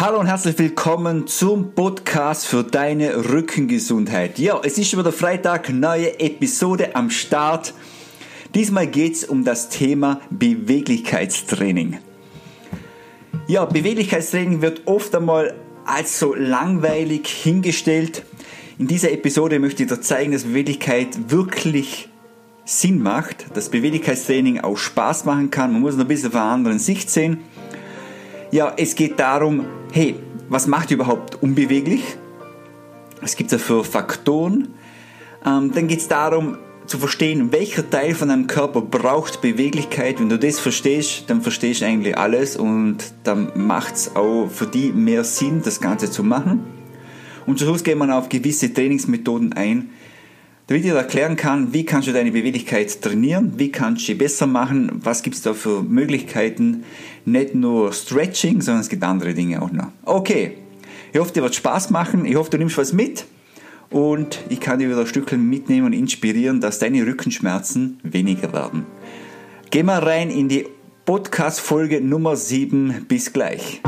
Hallo und herzlich willkommen zum Podcast für deine Rückengesundheit. Ja, es ist wieder Freitag, neue Episode am Start. Diesmal geht es um das Thema Beweglichkeitstraining. Ja, Beweglichkeitstraining wird oft einmal als so langweilig hingestellt. In dieser Episode möchte ich dir zeigen, dass Beweglichkeit wirklich Sinn macht, dass Beweglichkeitstraining auch Spaß machen kann. Man muss es ein bisschen von einer anderen Sicht sehen. Ja, es geht darum, hey, was macht überhaupt unbeweglich? Was gibt es da für Faktoren? Ähm, dann geht es darum zu verstehen, welcher Teil von deinem Körper braucht Beweglichkeit. Wenn du das verstehst, dann verstehst du eigentlich alles und dann macht es auch für die mehr Sinn, das Ganze zu machen. Und zum Schluss gehen wir auf gewisse Trainingsmethoden ein, damit ich dir erklären kann, wie kannst du deine Beweglichkeit trainieren, wie kannst du sie besser machen, was gibt es da für Möglichkeiten, nicht nur Stretching, sondern es gibt andere Dinge auch noch. Okay, ich hoffe, dir wird Spaß machen, ich hoffe, du nimmst was mit und ich kann dir wieder ein Stückchen mitnehmen und inspirieren, dass deine Rückenschmerzen weniger werden. Geh mal rein in die Podcast-Folge Nummer 7. Bis gleich.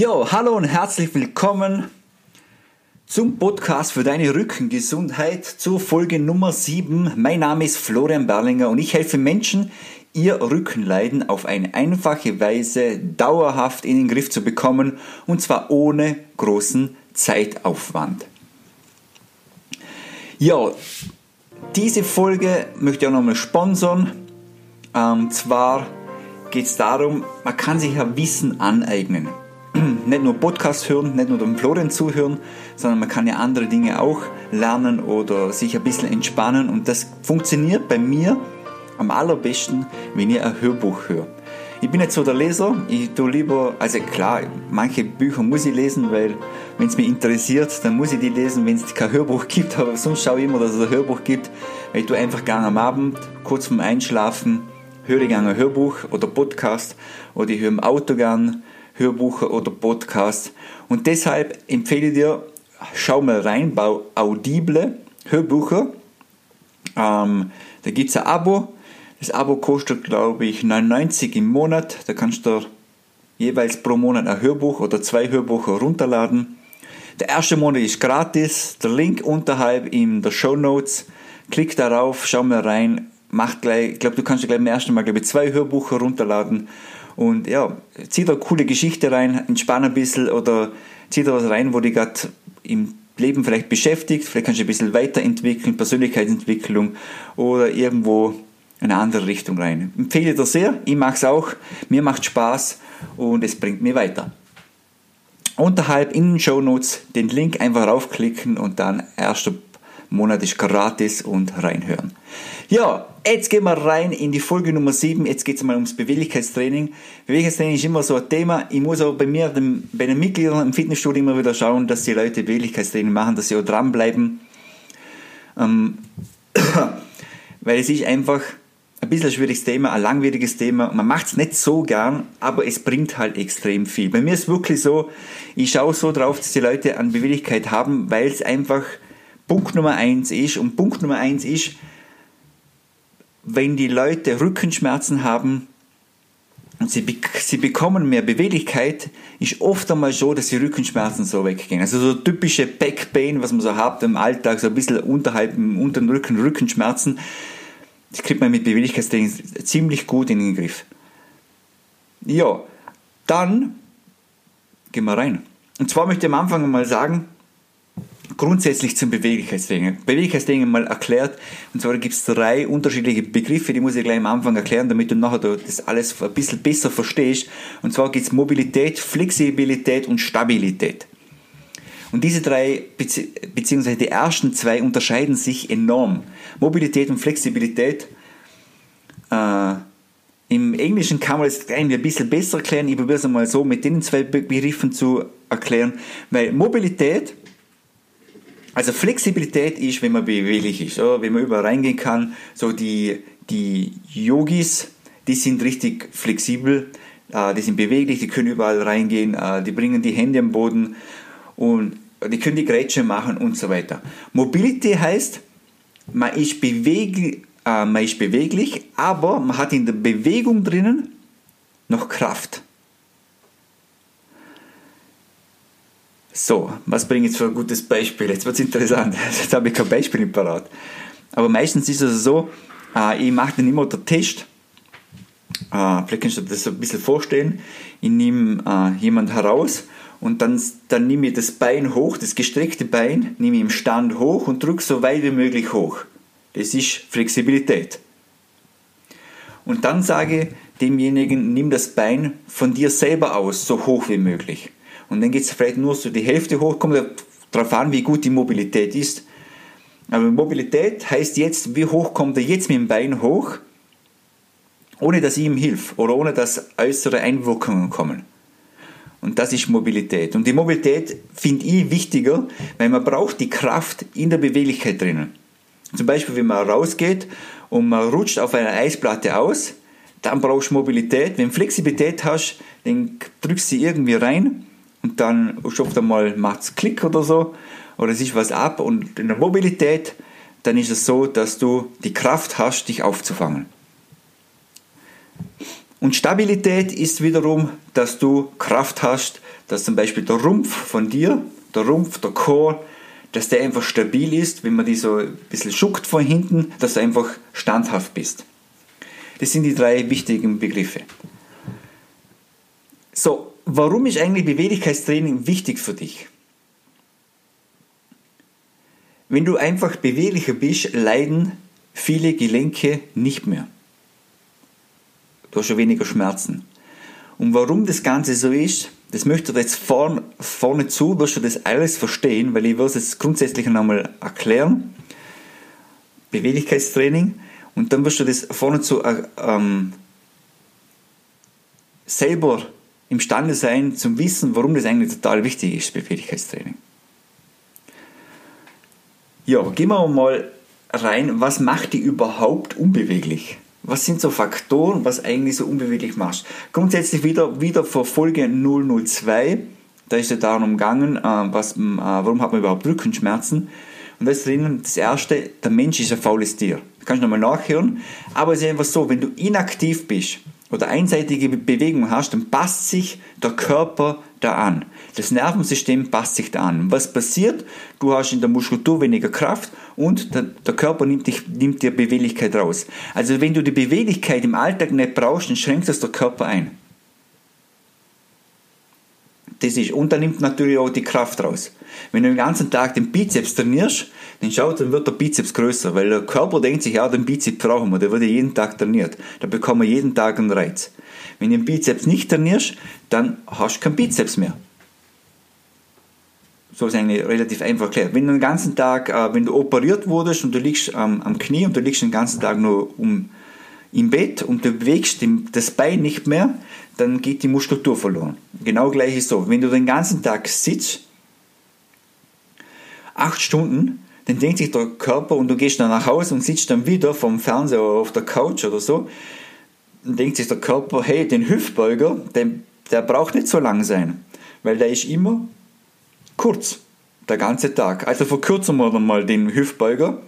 Jo, hallo und herzlich willkommen zum Podcast für deine Rückengesundheit zur Folge Nummer 7. Mein Name ist Florian Berlinger und ich helfe Menschen, ihr Rückenleiden auf eine einfache Weise dauerhaft in den Griff zu bekommen und zwar ohne großen Zeitaufwand. Ja, diese Folge möchte ich auch nochmal sponsern. Ähm, zwar geht es darum, man kann sich ja Wissen aneignen nicht nur Podcast hören, nicht nur dem Florian zuhören, sondern man kann ja andere Dinge auch lernen oder sich ein bisschen entspannen. Und das funktioniert bei mir am allerbesten, wenn ich ein Hörbuch höre. Ich bin nicht so der Leser, ich tue lieber, also klar, manche Bücher muss ich lesen, weil wenn es mich interessiert, dann muss ich die lesen, wenn es kein Hörbuch gibt, aber sonst schaue ich immer, dass es ein Hörbuch gibt, weil ich tue einfach gerne am Abend, kurz vorm Einschlafen, höre ich gerne ein Hörbuch oder Podcast oder ich höre im Auto gern Hörbuch oder Podcast. Und deshalb empfehle ich dir, schau mal rein bei Audible Hörbücher. Ähm, da gibt es ein Abo. Das Abo kostet, glaube ich, 99 im Monat. Da kannst du jeweils pro Monat ein Hörbuch oder zwei Hörbücher runterladen. Der erste Monat ist gratis. Der Link unterhalb in der Show Notes. Klick darauf, schau mal rein. Mach gleich, ich glaube, du kannst gleich beim ersten Mal glaube ich, zwei Hörbücher runterladen und ja, zieh da eine coole Geschichte rein, entspann ein bisschen oder zieh da was rein, wo dich gerade im Leben vielleicht beschäftigt. Vielleicht kannst du ein bisschen weiterentwickeln, Persönlichkeitsentwicklung oder irgendwo in eine andere Richtung rein. Empfehle dir sehr, ich mache es auch, mir macht Spaß und es bringt mir weiter. Unterhalb in den Show Notes den Link einfach raufklicken und dann erster Monat ist gratis und reinhören. Ja, jetzt gehen wir rein in die Folge Nummer 7. Jetzt geht es mal ums Beweglichkeitstraining. Beweglichkeitstraining ist immer so ein Thema. Ich muss auch bei mir, dem, bei den Mitgliedern im Fitnessstudio immer wieder schauen, dass die Leute Beweglichkeitstraining machen, dass sie auch dranbleiben. Ähm, weil es ist einfach ein bisschen ein schwieriges Thema, ein langwieriges Thema. Man macht es nicht so gern, aber es bringt halt extrem viel. Bei mir ist wirklich so, ich schaue so drauf, dass die Leute an Beweglichkeit haben, weil es einfach Punkt Nummer eins ist. Und Punkt Nummer eins ist, wenn die Leute Rückenschmerzen haben und sie, sie bekommen mehr Beweglichkeit, ist oft einmal so, dass die Rückenschmerzen so weggehen. Also so typische Backpain, was man so hat im Alltag, so ein bisschen unterhalb, unter dem Rücken, Rückenschmerzen, das kriegt man mit Beweglichkeitstraining ziemlich gut in den Griff. Ja, dann gehen wir rein. Und zwar möchte ich am Anfang mal sagen, grundsätzlich zum Beweglichkeitstraining. Beweglichkeitstraining mal erklärt. Und zwar gibt es drei unterschiedliche Begriffe, die muss ich gleich am Anfang erklären, damit du nachher das alles ein bisschen besser verstehst. Und zwar gibt es Mobilität, Flexibilität und Stabilität. Und diese drei, beziehungsweise die ersten zwei, unterscheiden sich enorm. Mobilität und Flexibilität. Äh, Im Englischen kann man das ein bisschen besser erklären. Ich probiere es einmal so mit den zwei Begriffen zu erklären. Weil Mobilität also Flexibilität ist, wenn man beweglich ist, oder? wenn man überall reingehen kann. So die, die Yogis, die sind richtig flexibel. äh, die sind beweglich, die können überall reingehen, äh, die bringen die Hände am Boden und die können die Grätsche machen und so weiter. Mobility heißt, man ist, beweglich, äh, man ist beweglich, aber man hat in der Bewegung drinnen noch Kraft. So, was bringe ich jetzt für ein gutes Beispiel? Jetzt wird es interessant. Jetzt habe ich kein Beispiel parat. Aber meistens ist es so, äh, ich mache dann immer den Test. Äh, vielleicht kannst du dir das ein bisschen vorstellen. Ich nehme äh, jemanden heraus und dann, dann nehme ich das Bein hoch, das gestreckte Bein, nehme ich im Stand hoch und drücke so weit wie möglich hoch. Das ist Flexibilität. Und dann sage ich demjenigen, nimm das Bein von dir selber aus, so hoch wie möglich. Und dann geht es vielleicht nur so die Hälfte hoch, kommt darauf an, wie gut die Mobilität ist. Aber Mobilität heißt jetzt, wie hoch kommt er jetzt mit dem Bein hoch, ohne dass ich ihm hilf oder ohne dass äußere Einwirkungen kommen. Und das ist Mobilität. Und die Mobilität finde ich wichtiger, weil man braucht die Kraft in der Beweglichkeit drinnen. Zum Beispiel, wenn man rausgeht und man rutscht auf einer Eisplatte aus, dann brauchst du Mobilität. Wenn du Flexibilität hast, dann drückst du sie irgendwie rein und dann oft einmal macht es Klick oder so oder es ist was ab und in der Mobilität, dann ist es so, dass du die Kraft hast, dich aufzufangen. Und Stabilität ist wiederum, dass du Kraft hast, dass zum Beispiel der Rumpf von dir, der Rumpf, der Chor, dass der einfach stabil ist, wenn man die so ein bisschen schuckt von hinten, dass du einfach standhaft bist. Das sind die drei wichtigen Begriffe. So, warum ist eigentlich Beweglichkeitstraining wichtig für dich? Wenn du einfach beweglicher bist, leiden viele Gelenke nicht mehr. Du hast schon weniger Schmerzen. Und warum das Ganze so ist, das möchte ich jetzt vorne, vorne zu, wirst du das alles verstehen, weil ich würde es jetzt grundsätzlich nochmal erklären. Beweglichkeitstraining. Und dann wirst du das vorne zu äh, ähm, selber imstande sein, zum Wissen, warum das eigentlich total wichtig ist, Beweglichkeitstraining. Ja, gehen wir mal rein, was macht die überhaupt unbeweglich? Was sind so Faktoren, was eigentlich so unbeweglich macht? Grundsätzlich wieder, wieder vor Folge 002, da ist es darum gegangen, äh, was, äh, warum hat man überhaupt Rückenschmerzen? Und da ist drinnen das erste, der Mensch ist ein faules Tier. Kannst du nochmal nachhören. Aber es ist einfach so, wenn du inaktiv bist, oder einseitige Bewegung hast, dann passt sich der Körper da an. Das Nervensystem passt sich da an. Was passiert? Du hast in der Muskulatur weniger Kraft und der, der Körper nimmt, dich, nimmt dir Beweglichkeit raus. Also wenn du die Beweglichkeit im Alltag nicht brauchst, dann schränkt das der Körper ein. Das ist, und dann nimmt natürlich auch die Kraft raus. Wenn du den ganzen Tag den Bizeps trainierst, dann schaut, dann wird der Bizeps größer, weil der Körper denkt sich, ja, den Bizeps brauchen wir, der wird ja jeden Tag trainiert. Da bekommen wir jeden Tag einen Reiz. Wenn du den Bizeps nicht trainierst, dann hast du keinen Bizeps mehr. So ist eigentlich relativ einfach erklärt. Wenn du den ganzen Tag, äh, wenn du operiert wurdest und du liegst ähm, am Knie und du liegst den ganzen Tag nur um, im Bett und du bewegst das Bein nicht mehr, dann geht die Muskulatur verloren. Genau gleich ist so. Wenn du den ganzen Tag sitzt, acht Stunden, dann denkt sich der Körper und du gehst dann nach Hause und sitzt dann wieder vom Fernseher oder auf der Couch oder so, dann denkt sich der Körper, hey, den Hüftbeuger, der, der braucht nicht so lang sein, weil der ist immer kurz, der ganze Tag. Also verkürzen wir dann mal den Hüftbeuger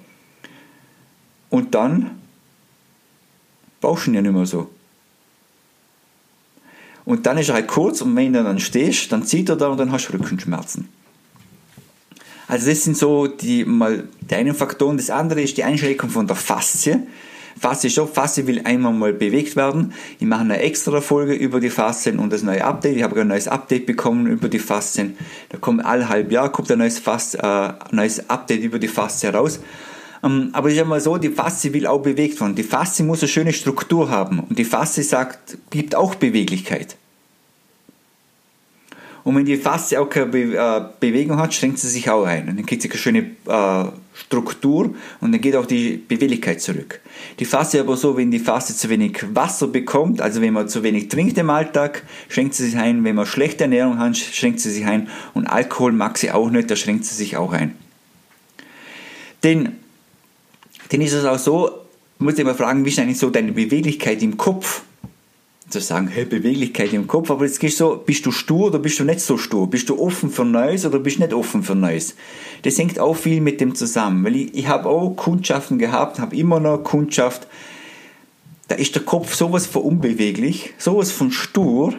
und dann brauchst du ihn ja nicht mehr so. Und dann ist er halt kurz und wenn du dann stehst, dann zieht er da und dann hast du Rückenschmerzen. Also das sind so die, mal die einen Faktoren. Das andere ist die Einschränkung von der Faszie. Faszie schon, Faszie will einmal mal bewegt werden. Ich mache eine extra Folge über die Faszien und das neue Update. Ich habe ein neues Update bekommen über die Faszien. Da kommt alle halb Jahr kommt ein neues, Fas äh, neues Update über die Faszie raus. Ähm, aber ich sage mal so, die Faszie will auch bewegt werden. Die Faszie muss eine schöne Struktur haben und die Faszie sagt, gibt auch Beweglichkeit. Und wenn die Faszie auch keine Be äh, Bewegung hat, schränkt sie sich auch ein. Und dann kriegt sie eine schöne äh, Struktur und dann geht auch die Beweglichkeit zurück. Die Faszie aber so, wenn die Faszie zu wenig Wasser bekommt, also wenn man zu wenig trinkt im Alltag, schränkt sie sich ein. Wenn man schlechte Ernährung hat, schränkt sie sich ein. Und Alkohol mag sie auch nicht, da schränkt sie sich auch ein. Denn, denn ist es auch so, muss ich mal fragen, wie ist eigentlich so deine Beweglichkeit im Kopf? Zu sagen, hey, Beweglichkeit im Kopf, aber jetzt gehst du so, bist du stur oder bist du nicht so stur? Bist du offen für Neues oder bist du nicht offen für Neues? Das hängt auch viel mit dem zusammen, weil ich, ich habe auch Kundschaften gehabt, habe immer noch Kundschaft, da ist der Kopf sowas von unbeweglich, sowas von stur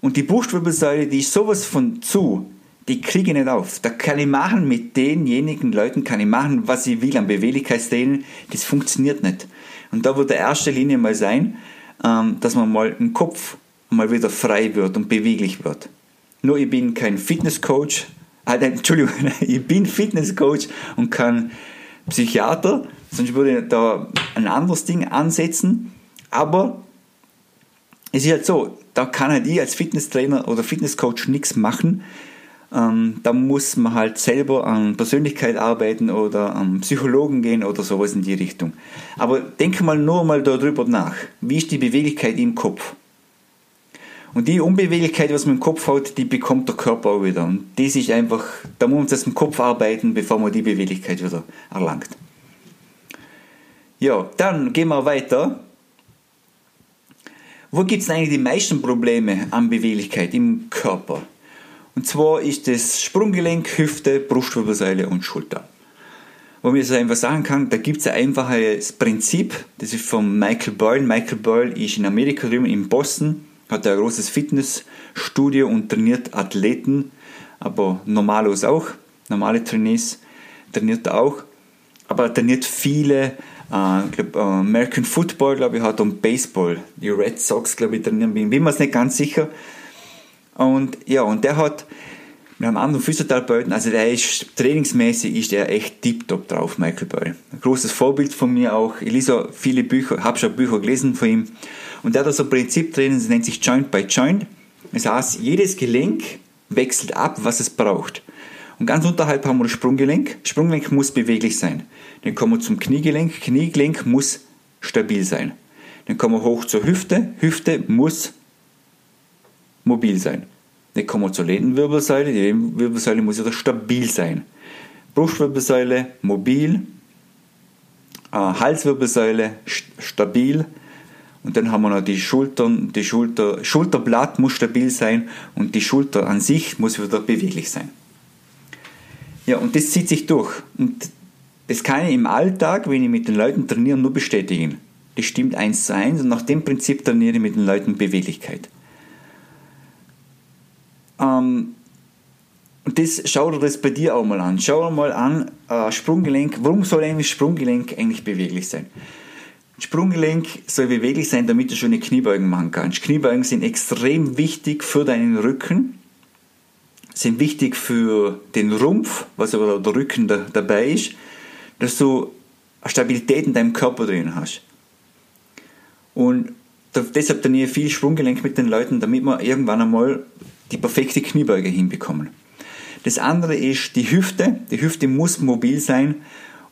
und die Brustwirbelsäule, die ist sowas von zu, die kriege ich nicht auf. Da kann ich machen mit denjenigen Leuten, kann ich machen, was ich will an Beweglichkeitstraining, das funktioniert nicht. Und da wird der erste Linie mal sein, dass man mal im Kopf mal wieder frei wird und beweglich wird. Nur ich bin kein Fitnesscoach, äh, Entschuldigung, ich bin Fitnesscoach und kein Psychiater, sonst würde ich da ein anderes Ding ansetzen. Aber es ist halt so, da kann halt ich als Fitnesstrainer oder Fitnesscoach nichts machen. Ähm, da muss man halt selber an Persönlichkeit arbeiten oder an Psychologen gehen oder sowas in die Richtung. Aber denke mal nur mal darüber nach. Wie ist die Beweglichkeit im Kopf? Und die Unbeweglichkeit, was man im Kopf hat, die bekommt der Körper auch wieder. Und das ist einfach, da muss man das im Kopf arbeiten, bevor man die Beweglichkeit wieder erlangt. Ja, dann gehen wir weiter. Wo gibt es eigentlich die meisten Probleme an Beweglichkeit im Körper? Und zwar ist das Sprunggelenk, Hüfte, Brustwirbelsäule und Schulter. Wo man so einfach sagen kann, da gibt es ein einfaches Prinzip, das ist von Michael Boyle. Michael Boyle ist in Amerika drüben, in Boston, hat ein großes Fitnessstudio und trainiert Athleten, aber normalos auch, normale Trainees trainiert er auch, aber er trainiert viele, ich glaub, American Football, glaube ich, hat und Baseball, die Red Sox, glaube ich, trainieren, bin mir nicht ganz sicher, und ja, und der hat mit einem anderen Physiotherapeuten, also der ist trainingsmäßig ist der echt tiptop drauf, Michael Boy. Ein großes Vorbild von mir auch. Ich lese viele Bücher, habe schon Bücher gelesen von ihm. Und der hat so ein Prinzip drin, das nennt sich Joint by Joint. Das heißt, jedes Gelenk wechselt ab, was es braucht. Und ganz unterhalb haben wir das Sprunggelenk. Sprunggelenk muss beweglich sein. Dann kommen wir zum Kniegelenk. Kniegelenk muss stabil sein. Dann kommen wir hoch zur Hüfte. Hüfte muss mobil sein. Dann kommen wir zur Lendenwirbelsäule. Die Lendenwirbelsäule muss wieder stabil sein. Brustwirbelsäule mobil, äh, Halswirbelsäule stabil und dann haben wir noch die Schultern, die Schulter, Schulterblatt muss stabil sein und die Schulter an sich muss wieder beweglich sein. Ja, und das zieht sich durch. Und das kann ich im Alltag, wenn ich mit den Leuten trainiere, nur bestätigen. Das stimmt eins zu eins und nach dem Prinzip trainiere ich mit den Leuten Beweglichkeit. Ähm, und das, schau dir das bei dir auch mal an. Schau mal an, äh, Sprunggelenk, warum soll eigentlich Sprunggelenk eigentlich beweglich sein? Sprunggelenk soll beweglich sein, damit du schöne Kniebeugen machen kannst. Kniebeugen sind extrem wichtig für deinen Rücken, sind wichtig für den Rumpf, was aber der Rücken da, dabei ist, dass du Stabilität in deinem Körper drin hast. Und deshalb trainiere ich viel Sprunggelenk mit den Leuten, damit man irgendwann einmal die perfekte Kniebeuge hinbekommen. Das andere ist die Hüfte. Die Hüfte muss mobil sein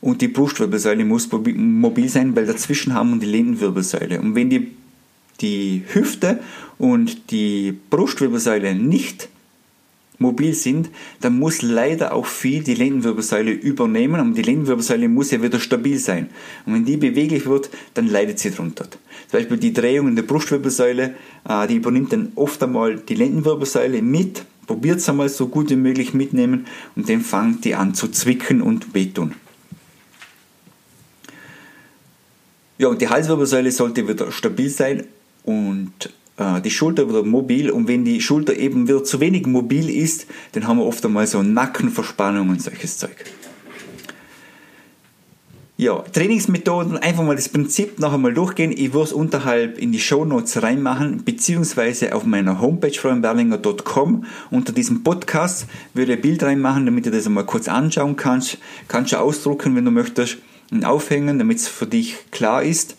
und die Brustwirbelsäule muss mobil sein, weil dazwischen haben wir die Lendenwirbelsäule. Und wenn die, die Hüfte und die Brustwirbelsäule nicht mobil sind, dann muss leider auch viel die Lendenwirbelsäule übernehmen und die Lendenwirbelsäule muss ja wieder stabil sein. Und wenn die beweglich wird, dann leidet sie drunter. Zum Beispiel die Drehung in der Brustwirbelsäule, äh, die übernimmt dann oft einmal die Lendenwirbelsäule mit, probiert es einmal so gut wie möglich mitnehmen und dann fängt die an zu zwicken und wehtun. Ja, und die Halswirbelsäule sollte wieder stabil sein und die Schulter wieder mobil und wenn die Schulter eben wieder zu wenig mobil ist, dann haben wir oft einmal so Nackenverspannung und solches Zeug. Ja, Trainingsmethoden, einfach mal das Prinzip noch einmal durchgehen. Ich würde es unterhalb in die Show Notes reinmachen, beziehungsweise auf meiner Homepage florianberlinger.com unter diesem Podcast würde ich ein Bild reinmachen, damit du das einmal kurz anschauen kannst. Kannst du ausdrucken, wenn du möchtest, und aufhängen, damit es für dich klar ist.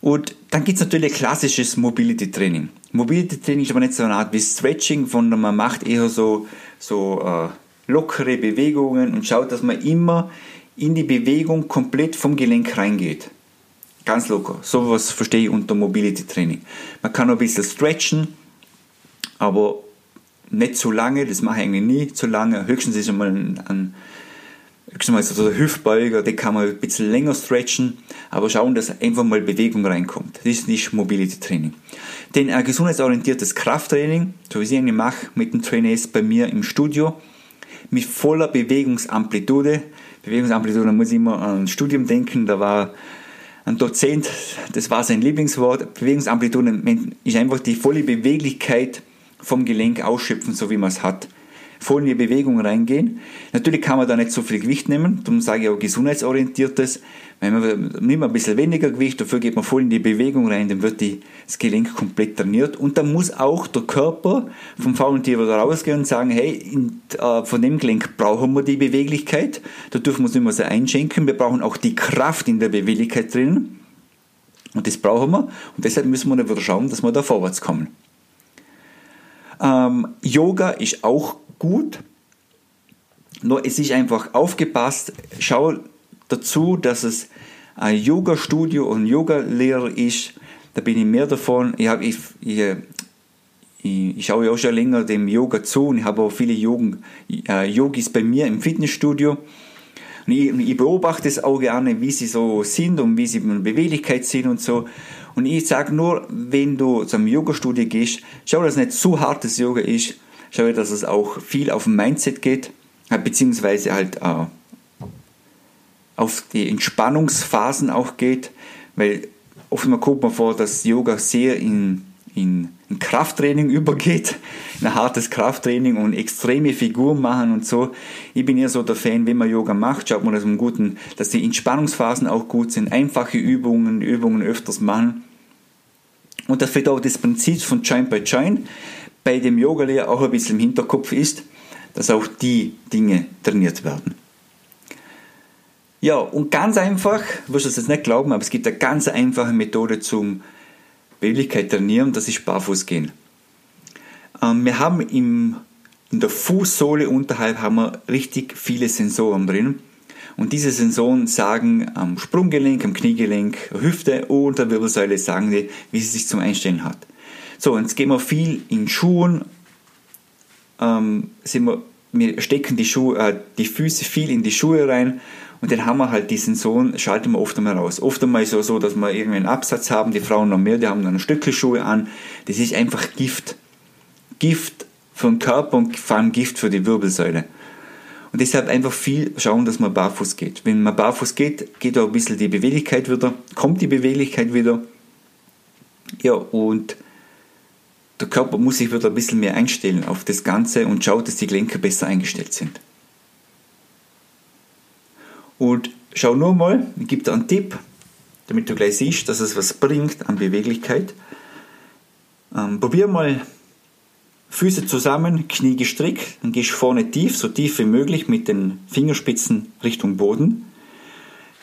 Und dann gibt es natürlich klassisches Mobility Training. Mobility Training ist aber nicht so eine Art wie Stretching, sondern man macht eher so, so äh, lockere Bewegungen und schaut, dass man immer in die Bewegung komplett vom Gelenk reingeht. Ganz locker. So was verstehe ich unter Mobility Training. Man kann ein bisschen stretchen, aber nicht zu lange, das mache ich eigentlich nie zu lange. Höchstens ist einmal ein, ein mal so der Hüftbeuger, den kann man ein bisschen länger stretchen, aber schauen, dass einfach mal Bewegung reinkommt. Das ist nicht Mobility Training. Denn ein gesundheitsorientiertes Krafttraining, so wie ich es mache mit den Trainees bei mir im Studio, mit voller Bewegungsamplitude. Bewegungsamplitude, da muss ich immer an ein Studium denken, da war ein Dozent, das war sein Lieblingswort. Bewegungsamplitude ist einfach die volle Beweglichkeit vom Gelenk ausschöpfen, so wie man es hat voll in die Bewegung reingehen. Natürlich kann man da nicht so viel Gewicht nehmen, darum sage ich auch gesundheitsorientiertes. Wenn man nimmt ein bisschen weniger Gewicht, dafür geht man voll in die Bewegung rein, dann wird das Gelenk komplett trainiert und dann muss auch der Körper vom faulen Tier wieder rausgehen und sagen, hey, äh, von dem Gelenk brauchen wir die Beweglichkeit, da dürfen wir uns nicht mehr so einschenken, wir brauchen auch die Kraft in der Beweglichkeit drin und das brauchen wir und deshalb müssen wir dann wieder schauen, dass wir da vorwärts kommen. Ähm, Yoga ist auch gut. Nur es ist einfach aufgepasst. Schau dazu, dass es ein Yoga-Studio und Yoga-Lehrer ist. Da bin ich mehr davon. Ich, hab, ich, ich, ich, ich schaue ja auch schon länger dem Yoga zu und ich habe auch viele Yogen, äh, Yogis bei mir im Fitnessstudio. Und ich, ich, beobachte es auch gerne, wie sie so sind und wie sie in Beweglichkeit sind und so. Und ich sage nur, wenn du zum Yoga-Studio gehst, schau, dass es nicht zu hartes Yoga ist, schaue, dass es auch viel auf Mindset geht, äh, beziehungsweise halt äh, auf die Entspannungsphasen auch geht, weil oftmals kommt man vor, dass Yoga sehr in, in, in Krafttraining übergeht, in ein hartes Krafttraining und extreme Figuren machen und so. Ich bin eher so der Fan, wenn man Yoga macht, schaut man das im Guten, dass die Entspannungsphasen auch gut sind, einfache Übungen, Übungen öfters machen. Und das wird auch das Prinzip von Joint by Joint bei dem Yoga-Lehrer auch ein bisschen im Hinterkopf ist, dass auch die Dinge trainiert werden. Ja, und ganz einfach, du wirst es jetzt nicht glauben, aber es gibt eine ganz einfache Methode zum Beweglichkeit trainieren, das ist Barfußgehen. Ähm, wir haben im, in der Fußsohle unterhalb haben wir richtig viele Sensoren drin. Und diese Sensoren sagen am Sprunggelenk, am Kniegelenk, Hüfte und der Wirbelsäule sagen die, wie sie sich zum Einstellen hat. So, jetzt gehen wir viel in Schuhen, ähm, sind wir, wir stecken die, Schuhe, äh, die Füße viel in die Schuhe rein und dann haben wir halt diesen Sohn, schalten wir oft einmal raus. Oft einmal ist es so, dass wir irgendwie einen Absatz haben, die Frauen noch mehr, die haben dann ein Stückchen Schuhe an. Das ist einfach Gift. Gift für den Körper und vor allem Gift für die Wirbelsäule. Und deshalb einfach viel schauen, dass man barfuß geht. Wenn man barfuß geht, geht auch ein bisschen die Beweglichkeit wieder, kommt die Beweglichkeit wieder. Ja, und der Körper muss sich wieder ein bisschen mehr einstellen auf das Ganze und schaut, dass die Gelenke besser eingestellt sind. Und schau nur mal, ich gebe dir einen Tipp, damit du gleich siehst, dass es was bringt an Beweglichkeit. Ähm, probier mal Füße zusammen, Knie gestreckt, dann gehst du vorne tief, so tief wie möglich mit den Fingerspitzen Richtung Boden.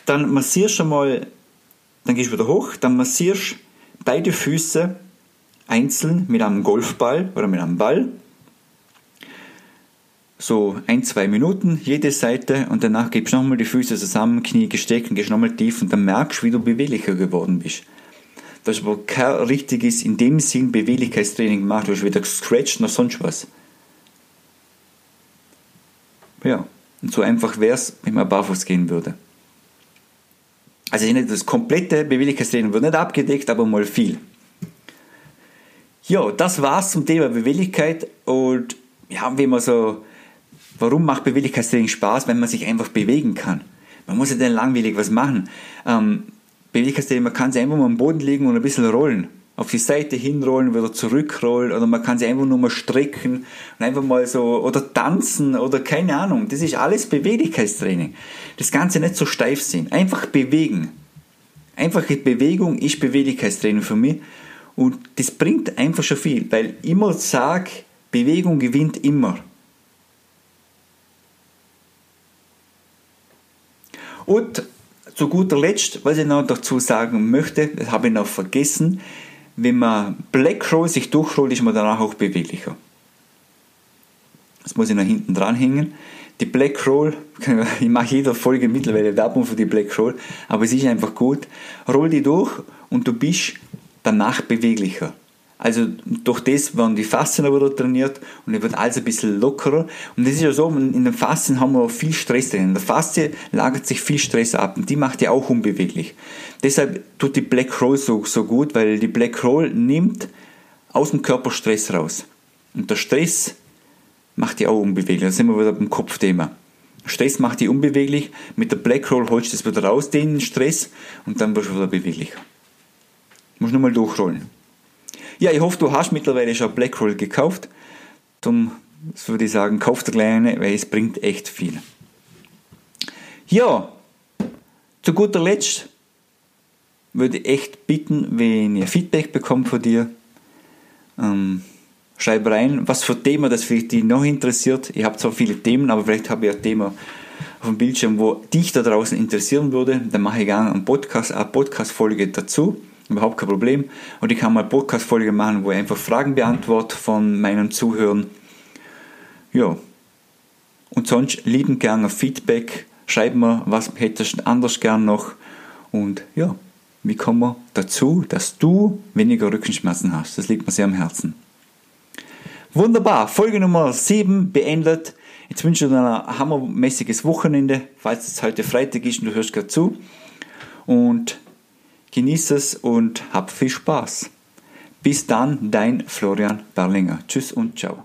Dann massierst du mal, dann gehst du wieder hoch, dann massierst beide Füße einzeln mit einem Golfball oder mit einem Ball. So ein, zwei Minuten jede Seite und danach gibst du nochmal die Füße zusammen, Knie gesteckt und gehst nochmal tief und dann merkst du, wie du beweglicher geworden bist. Du hast aber kein richtiges, in dem Sinn, Beweglichkeitstraining gemacht, du hast weder gescratcht noch sonst was. Ja, und so einfach wäre es, wenn man barfuß gehen würde. Also das komplette Beweglichkeitstraining wird nicht abgedeckt, aber mal viel. Ja, das war's zum Thema Beweglichkeit und ja, wie man so, warum macht Beweglichkeitstraining Spaß, wenn man sich einfach bewegen kann? Man muss ja dann langweilig was machen. Ähm, Beweglichkeitstraining, man kann sich einfach mal am Boden liegen und ein bisschen rollen. Auf die Seite hinrollen, wieder zurückrollen oder man kann sich einfach nur mal strecken und einfach mal so, oder tanzen oder keine Ahnung. Das ist alles Beweglichkeitstraining. Das Ganze nicht so steif sehen. Einfach bewegen. Einfache Bewegung ist Beweglichkeitstraining für mich und das bringt einfach schon viel, weil ich immer sage, Bewegung gewinnt immer. Und zu guter Letzt, was ich noch dazu sagen möchte, das habe ich noch vergessen, wenn man Black Roll sich durchrollt, ist man danach auch beweglicher. Das muss ich noch hinten dran hängen. Die Black Roll, ich mache jeder Folge mittlerweile Werbung für die Black Roll, aber es ist einfach gut. Roll die durch und du bist danach beweglicher. Also durch das werden die Faszien aber trainiert und es wird alles ein bisschen lockerer. Und das ist ja so, in den Faszien haben wir auch viel Stress drin. In der Faszie lagert sich viel Stress ab und die macht ja auch unbeweglich. Deshalb tut die Black Roll so, so gut, weil die Black Roll nimmt aus dem Körper Stress raus. Und der Stress macht die auch unbeweglich. Da sind wir wieder beim Kopfthema. Stress macht die unbeweglich. Mit der Black Roll holst du das wieder raus, den Stress, und dann wirst du wieder beweglich. Muss nochmal durchrollen. Ja, ich hoffe, du hast mittlerweile schon Blackroll gekauft. Darum würde ich sagen, kauf der Kleine, weil es bringt echt viel. Ja, zu guter Letzt würde ich echt bitten, wenn ihr Feedback bekommt von dir, ähm, schreib rein, was für Thema das vielleicht dich noch interessiert. Ich habe zwar viele Themen, aber vielleicht habe ich ein Thema auf dem Bildschirm, wo dich da draußen interessieren würde. Dann mache ich gerne einen Podcast, eine Podcast-Folge dazu überhaupt kein Problem. Und ich kann mal Podcast-Folge machen, wo ich einfach Fragen beantworte von meinen Zuhörern. Ja. Und sonst lieben gerne Feedback. Schreib mir, was hättest du anders gern noch. Und ja, wie kommen wir dazu, dass du weniger Rückenschmerzen hast? Das liegt mir sehr am Herzen. Wunderbar, Folge Nummer 7 beendet. Jetzt wünsche ich dir ein hammermäßiges Wochenende, falls es heute Freitag ist und du hörst gerade zu. Und Genieß es und hab viel Spaß. Bis dann, dein Florian Berlinger. Tschüss und ciao.